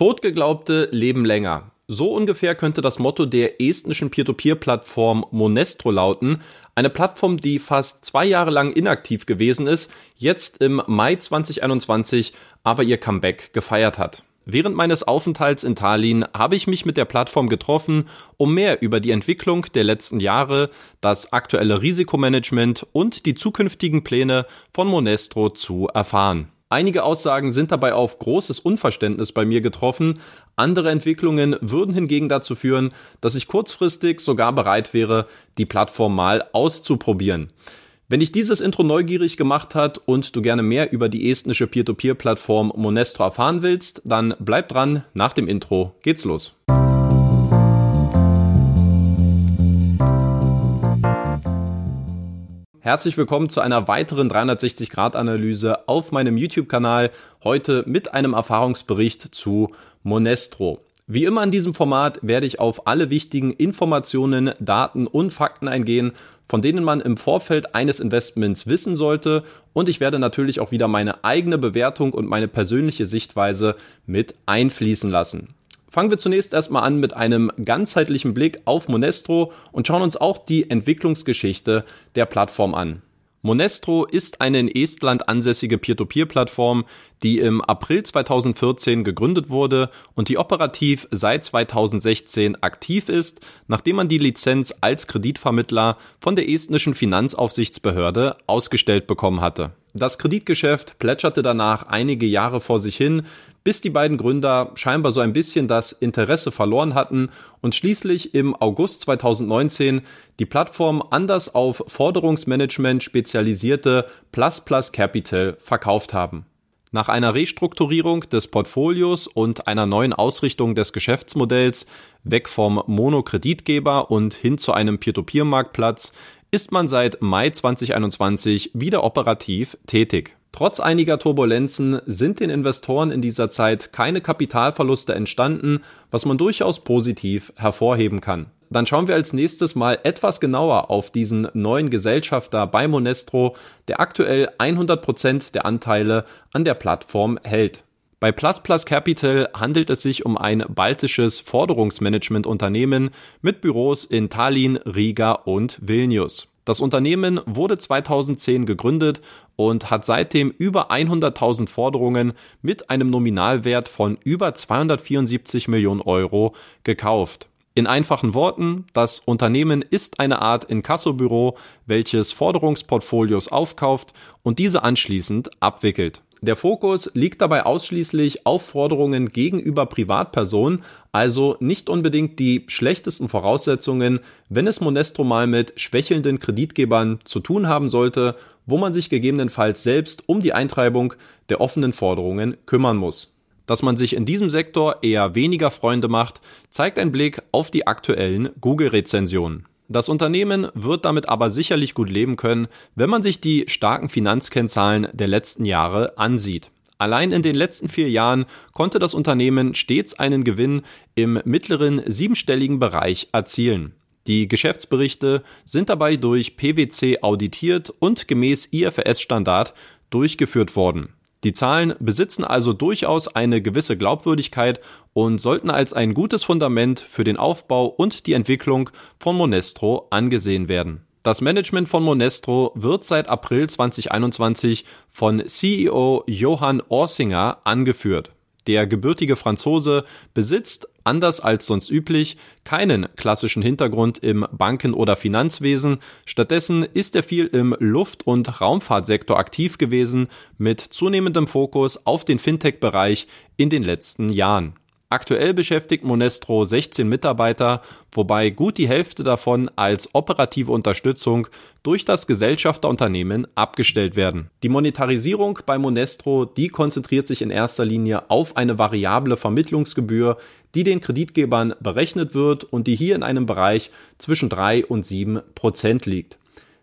Totgeglaubte leben länger. So ungefähr könnte das Motto der estnischen Peer-to-Peer-Plattform Monestro lauten. Eine Plattform, die fast zwei Jahre lang inaktiv gewesen ist, jetzt im Mai 2021 aber ihr Comeback gefeiert hat. Während meines Aufenthalts in Tallinn habe ich mich mit der Plattform getroffen, um mehr über die Entwicklung der letzten Jahre, das aktuelle Risikomanagement und die zukünftigen Pläne von Monestro zu erfahren. Einige Aussagen sind dabei auf großes Unverständnis bei mir getroffen, andere Entwicklungen würden hingegen dazu führen, dass ich kurzfristig sogar bereit wäre, die Plattform mal auszuprobieren. Wenn dich dieses Intro neugierig gemacht hat und du gerne mehr über die estnische Peer-to-Peer-Plattform Monestro erfahren willst, dann bleib dran, nach dem Intro geht's los. Herzlich willkommen zu einer weiteren 360-Grad-Analyse auf meinem YouTube-Kanal, heute mit einem Erfahrungsbericht zu Monestro. Wie immer in diesem Format werde ich auf alle wichtigen Informationen, Daten und Fakten eingehen von denen man im Vorfeld eines Investments wissen sollte. Und ich werde natürlich auch wieder meine eigene Bewertung und meine persönliche Sichtweise mit einfließen lassen. Fangen wir zunächst erstmal an mit einem ganzheitlichen Blick auf Monestro und schauen uns auch die Entwicklungsgeschichte der Plattform an. Monestro ist eine in Estland ansässige Peer-to-Peer-Plattform, die im April 2014 gegründet wurde und die operativ seit 2016 aktiv ist, nachdem man die Lizenz als Kreditvermittler von der estnischen Finanzaufsichtsbehörde ausgestellt bekommen hatte. Das Kreditgeschäft plätscherte danach einige Jahre vor sich hin, bis die beiden Gründer scheinbar so ein bisschen das Interesse verloren hatten und schließlich im August 2019 die Plattform anders auf Forderungsmanagement spezialisierte Plus Plus Capital verkauft haben. Nach einer Restrukturierung des Portfolios und einer neuen Ausrichtung des Geschäftsmodells weg vom Monokreditgeber und hin zu einem Peer-to-Peer-Marktplatz ist man seit Mai 2021 wieder operativ tätig. Trotz einiger Turbulenzen sind den Investoren in dieser Zeit keine Kapitalverluste entstanden, was man durchaus positiv hervorheben kann. Dann schauen wir als nächstes mal etwas genauer auf diesen neuen Gesellschafter bei Monestro, der aktuell 100% der Anteile an der Plattform hält. Bei Plus Plus Capital handelt es sich um ein baltisches Forderungsmanagement-Unternehmen mit Büros in Tallinn, Riga und Vilnius. Das Unternehmen wurde 2010 gegründet und hat seitdem über 100.000 Forderungen mit einem Nominalwert von über 274 Millionen Euro gekauft. In einfachen Worten, das Unternehmen ist eine Art Inkassobüro, welches Forderungsportfolios aufkauft und diese anschließend abwickelt. Der Fokus liegt dabei ausschließlich auf Forderungen gegenüber Privatpersonen, also nicht unbedingt die schlechtesten Voraussetzungen, wenn es Monestro mal mit schwächelnden Kreditgebern zu tun haben sollte, wo man sich gegebenenfalls selbst um die Eintreibung der offenen Forderungen kümmern muss. Dass man sich in diesem Sektor eher weniger Freunde macht, zeigt ein Blick auf die aktuellen Google-Rezensionen. Das Unternehmen wird damit aber sicherlich gut leben können, wenn man sich die starken Finanzkennzahlen der letzten Jahre ansieht. Allein in den letzten vier Jahren konnte das Unternehmen stets einen Gewinn im mittleren siebenstelligen Bereich erzielen. Die Geschäftsberichte sind dabei durch PwC auditiert und gemäß IFRS-Standard durchgeführt worden. Die Zahlen besitzen also durchaus eine gewisse Glaubwürdigkeit und sollten als ein gutes Fundament für den Aufbau und die Entwicklung von Monestro angesehen werden. Das Management von Monestro wird seit April 2021 von CEO Johann Orsinger angeführt. Der gebürtige Franzose besitzt, anders als sonst üblich, keinen klassischen Hintergrund im Banken- oder Finanzwesen. Stattdessen ist er viel im Luft- und Raumfahrtsektor aktiv gewesen, mit zunehmendem Fokus auf den Fintech-Bereich in den letzten Jahren. Aktuell beschäftigt Monestro 16 Mitarbeiter, wobei gut die Hälfte davon als operative Unterstützung durch das Gesellschafterunternehmen abgestellt werden. Die Monetarisierung bei Monestro, die konzentriert sich in erster Linie auf eine variable Vermittlungsgebühr, die den Kreditgebern berechnet wird und die hier in einem Bereich zwischen 3 und 7 Prozent liegt.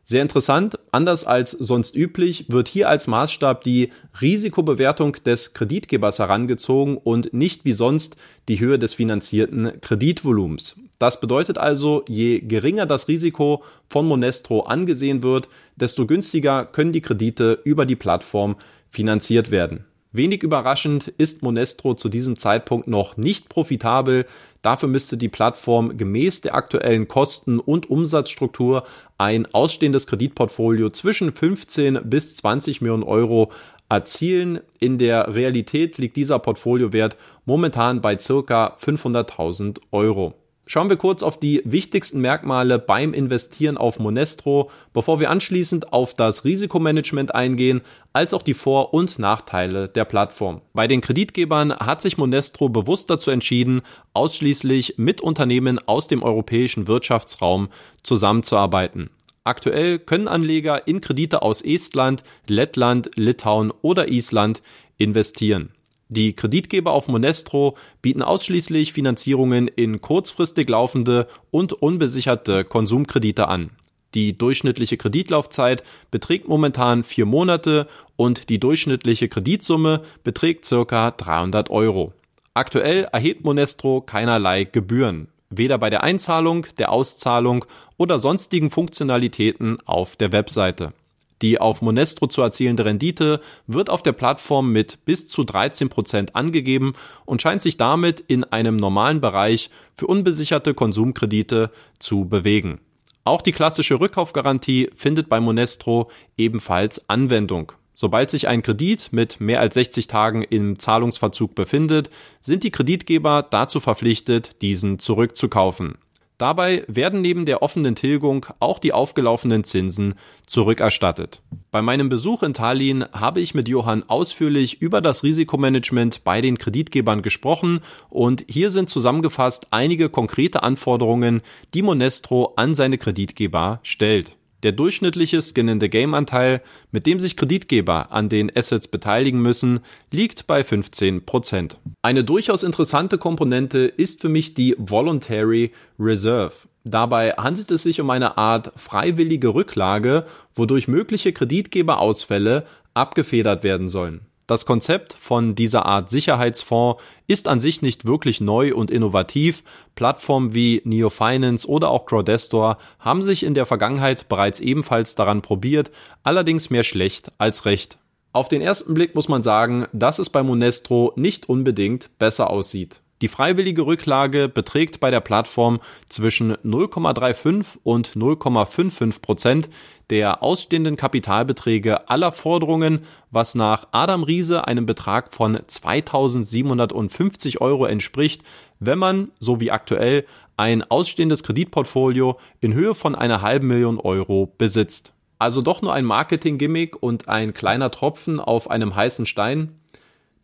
Sehr interessant, anders als sonst üblich, wird hier als Maßstab die Risikobewertung des Kreditgebers herangezogen und nicht wie sonst die Höhe des finanzierten Kreditvolumens. Das bedeutet also, je geringer das Risiko von Monestro angesehen wird, desto günstiger können die Kredite über die Plattform finanziert werden. Wenig überraschend ist Monestro zu diesem Zeitpunkt noch nicht profitabel. Dafür müsste die Plattform gemäß der aktuellen Kosten- und Umsatzstruktur ein ausstehendes Kreditportfolio zwischen 15 bis 20 Millionen Euro erzielen. In der Realität liegt dieser Portfoliowert momentan bei circa 500.000 Euro. Schauen wir kurz auf die wichtigsten Merkmale beim Investieren auf Monestro, bevor wir anschließend auf das Risikomanagement eingehen, als auch die Vor- und Nachteile der Plattform. Bei den Kreditgebern hat sich Monestro bewusst dazu entschieden, ausschließlich mit Unternehmen aus dem europäischen Wirtschaftsraum zusammenzuarbeiten. Aktuell können Anleger in Kredite aus Estland, Lettland, Litauen oder Island investieren. Die Kreditgeber auf Monestro bieten ausschließlich Finanzierungen in kurzfristig laufende und unbesicherte Konsumkredite an. Die durchschnittliche Kreditlaufzeit beträgt momentan vier Monate und die durchschnittliche Kreditsumme beträgt circa 300 Euro. Aktuell erhebt Monestro keinerlei Gebühren, weder bei der Einzahlung, der Auszahlung oder sonstigen Funktionalitäten auf der Webseite. Die auf Monestro zu erzielende Rendite wird auf der Plattform mit bis zu 13 Prozent angegeben und scheint sich damit in einem normalen Bereich für unbesicherte Konsumkredite zu bewegen. Auch die klassische Rückkaufgarantie findet bei Monestro ebenfalls Anwendung. Sobald sich ein Kredit mit mehr als 60 Tagen im Zahlungsverzug befindet, sind die Kreditgeber dazu verpflichtet, diesen zurückzukaufen. Dabei werden neben der offenen Tilgung auch die aufgelaufenen Zinsen zurückerstattet. Bei meinem Besuch in Tallinn habe ich mit Johann ausführlich über das Risikomanagement bei den Kreditgebern gesprochen und hier sind zusammengefasst einige konkrete Anforderungen, die Monestro an seine Kreditgeber stellt. Der durchschnittliche Skin-in-the-Game-Anteil, mit dem sich Kreditgeber an den Assets beteiligen müssen, liegt bei 15%. Eine durchaus interessante Komponente ist für mich die Voluntary Reserve. Dabei handelt es sich um eine Art freiwillige Rücklage, wodurch mögliche Kreditgeberausfälle abgefedert werden sollen. Das Konzept von dieser Art Sicherheitsfonds ist an sich nicht wirklich neu und innovativ. Plattformen wie Neo Finance oder auch Crowdestor haben sich in der Vergangenheit bereits ebenfalls daran probiert, allerdings mehr schlecht als recht. Auf den ersten Blick muss man sagen, dass es bei Monestro nicht unbedingt besser aussieht. Die freiwillige Rücklage beträgt bei der Plattform zwischen 0,35 und 0,55 Prozent der ausstehenden Kapitalbeträge aller Forderungen, was nach Adam Riese einem Betrag von 2750 Euro entspricht, wenn man, so wie aktuell, ein ausstehendes Kreditportfolio in Höhe von einer halben Million Euro besitzt. Also doch nur ein Marketing-Gimmick und ein kleiner Tropfen auf einem heißen Stein?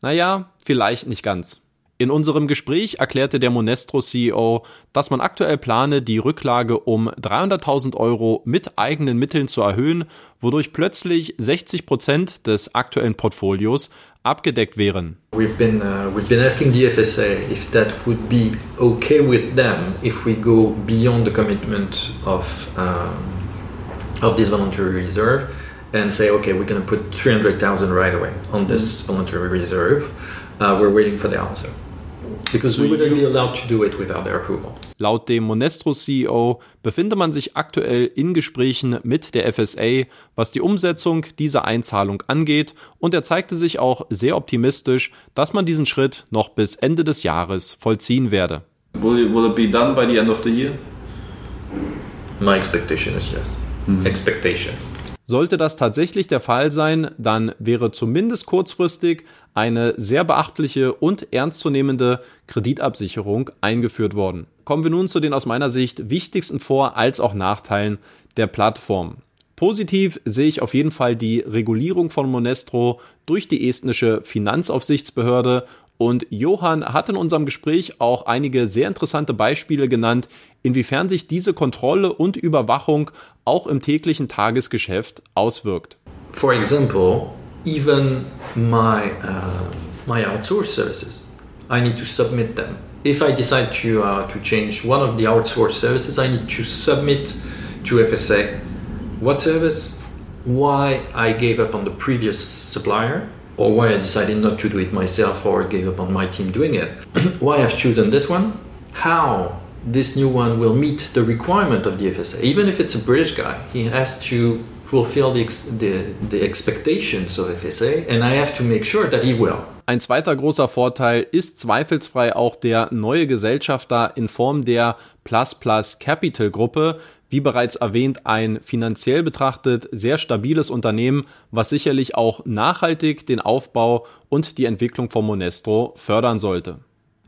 Naja, vielleicht nicht ganz. In unserem Gespräch erklärte der Monestro CEO, dass man aktuell plane, die Rücklage um 300.000 Euro mit eigenen Mitteln zu erhöhen, wodurch plötzlich 60 Prozent des aktuellen Portfolios abgedeckt wären. We've been, uh, we've been asking the FSA if that would be okay with them if we go beyond the commitment of, um, of this voluntary reserve and say, okay, we're going to put 300,000 right away on this voluntary reserve. Uh, we're waiting for the answer. Because we wouldn't be allowed to do it without their approval. Laut dem Monestro-CEO befinde man sich aktuell in Gesprächen mit der FSA, was die Umsetzung dieser Einzahlung angeht, und er zeigte sich auch sehr optimistisch, dass man diesen Schritt noch bis Ende des Jahres vollziehen werde. Will it, will it be done by the end of the year? My expectation is yes. Mhm. Expectations. Sollte das tatsächlich der Fall sein, dann wäre zumindest kurzfristig eine sehr beachtliche und ernstzunehmende Kreditabsicherung eingeführt worden. Kommen wir nun zu den aus meiner Sicht wichtigsten Vor- als auch Nachteilen der Plattform. Positiv sehe ich auf jeden Fall die Regulierung von Monestro durch die estnische Finanzaufsichtsbehörde und Johann hat in unserem Gespräch auch einige sehr interessante Beispiele genannt, inwiefern sich diese Kontrolle und Überwachung auch im täglichen Tagesgeschäft auswirkt. For example, even my, uh, my outsourced services, I need to submit them. If I decide to, uh, to change one of the outsourced services, I need to submit to FSA what service, why I gave up on the previous supplier, or why I decided not to do it myself or gave up on my team doing it, why I've chosen this one, how this new one will meet the requirement of the FSA. Even if it's a British guy, he has to fulfill the, the, the expectations of FSA and I have to make sure that he will. Ein zweiter großer Vorteil ist zweifelsfrei auch der neue Gesellschafter in Form der Plus Plus Capital Gruppe, wie bereits erwähnt, ein finanziell betrachtet sehr stabiles Unternehmen, was sicherlich auch nachhaltig den Aufbau und die Entwicklung von Monestro fördern sollte.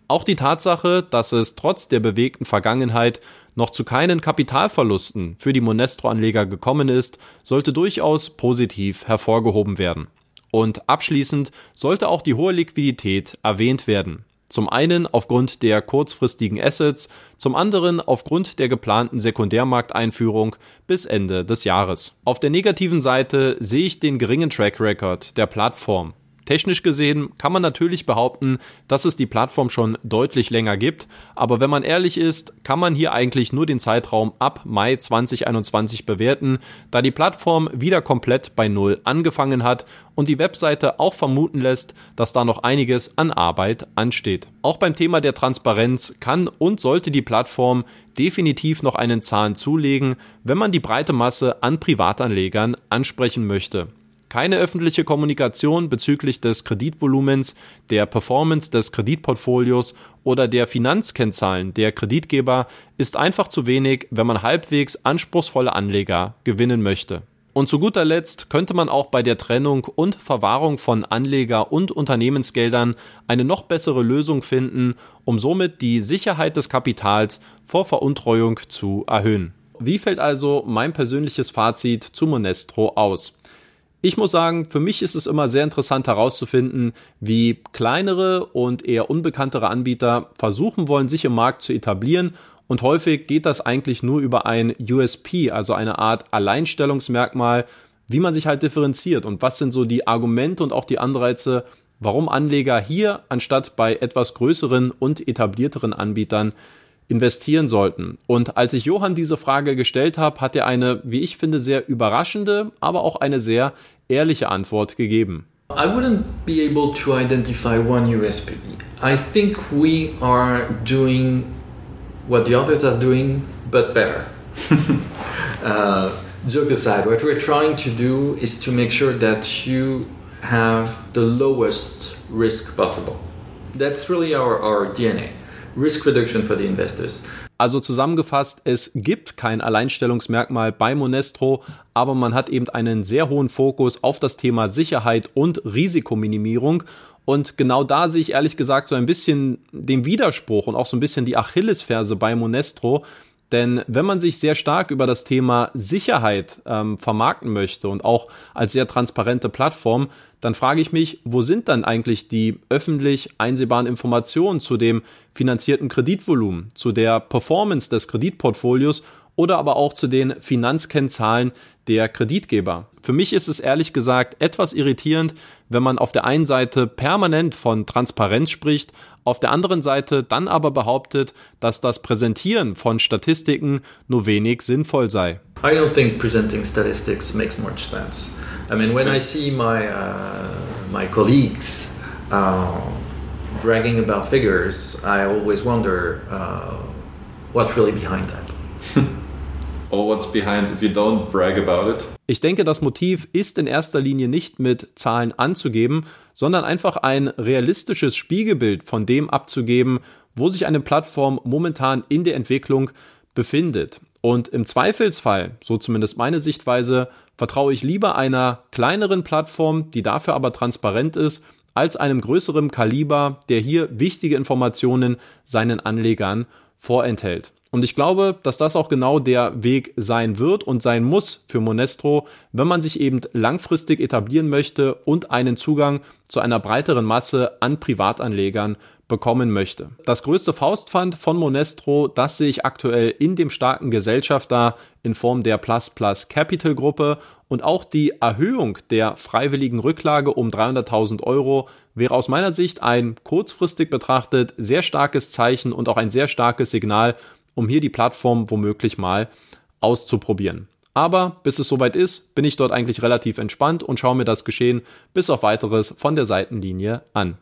Auch die Tatsache, dass es trotz der bewegten Vergangenheit noch zu keinen Kapitalverlusten für die Monestro-Anleger gekommen ist, sollte durchaus positiv hervorgehoben werden. Und abschließend sollte auch die hohe Liquidität erwähnt werden. Zum einen aufgrund der kurzfristigen Assets, zum anderen aufgrund der geplanten Sekundärmarkteinführung bis Ende des Jahres. Auf der negativen Seite sehe ich den geringen Track Record der Plattform. Technisch gesehen kann man natürlich behaupten, dass es die Plattform schon deutlich länger gibt, aber wenn man ehrlich ist, kann man hier eigentlich nur den Zeitraum ab Mai 2021 bewerten, da die Plattform wieder komplett bei Null angefangen hat und die Webseite auch vermuten lässt, dass da noch einiges an Arbeit ansteht. Auch beim Thema der Transparenz kann und sollte die Plattform definitiv noch einen Zahn zulegen, wenn man die breite Masse an Privatanlegern ansprechen möchte. Keine öffentliche Kommunikation bezüglich des Kreditvolumens, der Performance des Kreditportfolios oder der Finanzkennzahlen der Kreditgeber ist einfach zu wenig, wenn man halbwegs anspruchsvolle Anleger gewinnen möchte. Und zu guter Letzt könnte man auch bei der Trennung und Verwahrung von Anleger- und Unternehmensgeldern eine noch bessere Lösung finden, um somit die Sicherheit des Kapitals vor Veruntreuung zu erhöhen. Wie fällt also mein persönliches Fazit zu Monestro aus? Ich muss sagen, für mich ist es immer sehr interessant herauszufinden, wie kleinere und eher unbekanntere Anbieter versuchen wollen, sich im Markt zu etablieren. Und häufig geht das eigentlich nur über ein USP, also eine Art Alleinstellungsmerkmal, wie man sich halt differenziert und was sind so die Argumente und auch die Anreize, warum Anleger hier anstatt bei etwas größeren und etablierteren Anbietern investieren sollten. Und als ich Johann diese Frage gestellt habe, hat er eine, wie ich finde, sehr überraschende, aber auch eine sehr ehrliche Antwort gegeben. I wouldn't be able to identify one USP. I think we are doing what the others are doing, but better. uh, joke aside, what we're trying to do is to make sure that you have the lowest risk possible. That's really our, our DNA. Risk reduction for the investors. Also zusammengefasst, es gibt kein Alleinstellungsmerkmal bei Monestro, aber man hat eben einen sehr hohen Fokus auf das Thema Sicherheit und Risikominimierung. Und genau da sehe ich ehrlich gesagt so ein bisschen den Widerspruch und auch so ein bisschen die Achillesferse bei Monestro. Denn wenn man sich sehr stark über das Thema Sicherheit ähm, vermarkten möchte und auch als sehr transparente Plattform, dann frage ich mich, wo sind dann eigentlich die öffentlich einsehbaren Informationen zu dem finanzierten Kreditvolumen, zu der Performance des Kreditportfolios oder aber auch zu den Finanzkennzahlen der Kreditgeber. Für mich ist es ehrlich gesagt etwas irritierend, wenn man auf der einen Seite permanent von Transparenz spricht, auf der anderen Seite dann aber behauptet, dass das Präsentieren von Statistiken nur wenig sinnvoll sei. I don't think presenting statistics makes much sense. I mean, when I see my uh, my colleagues uh, bragging about figures, I always wonder uh, what's really behind that. or what's behind if you don't brag about it. Ich denke, das Motiv ist in erster Linie nicht mit Zahlen anzugeben, sondern einfach ein realistisches Spiegelbild von dem abzugeben, wo sich eine Plattform momentan in der Entwicklung befindet. Und im Zweifelsfall, so zumindest meine Sichtweise, vertraue ich lieber einer kleineren Plattform, die dafür aber transparent ist, als einem größeren Kaliber, der hier wichtige Informationen seinen Anlegern vorenthält. Und ich glaube, dass das auch genau der Weg sein wird und sein muss für Monestro, wenn man sich eben langfristig etablieren möchte und einen Zugang zu einer breiteren Masse an Privatanlegern bekommen möchte. Das größte Faustpfand von Monestro, das sehe ich aktuell in dem starken Gesellschafter in Form der Plus Plus Capital Gruppe und auch die Erhöhung der freiwilligen Rücklage um 300.000 Euro wäre aus meiner Sicht ein kurzfristig betrachtet sehr starkes Zeichen und auch ein sehr starkes Signal um hier die Plattform womöglich mal auszuprobieren. Aber bis es soweit ist, bin ich dort eigentlich relativ entspannt und schaue mir das Geschehen bis auf weiteres von der Seitenlinie an.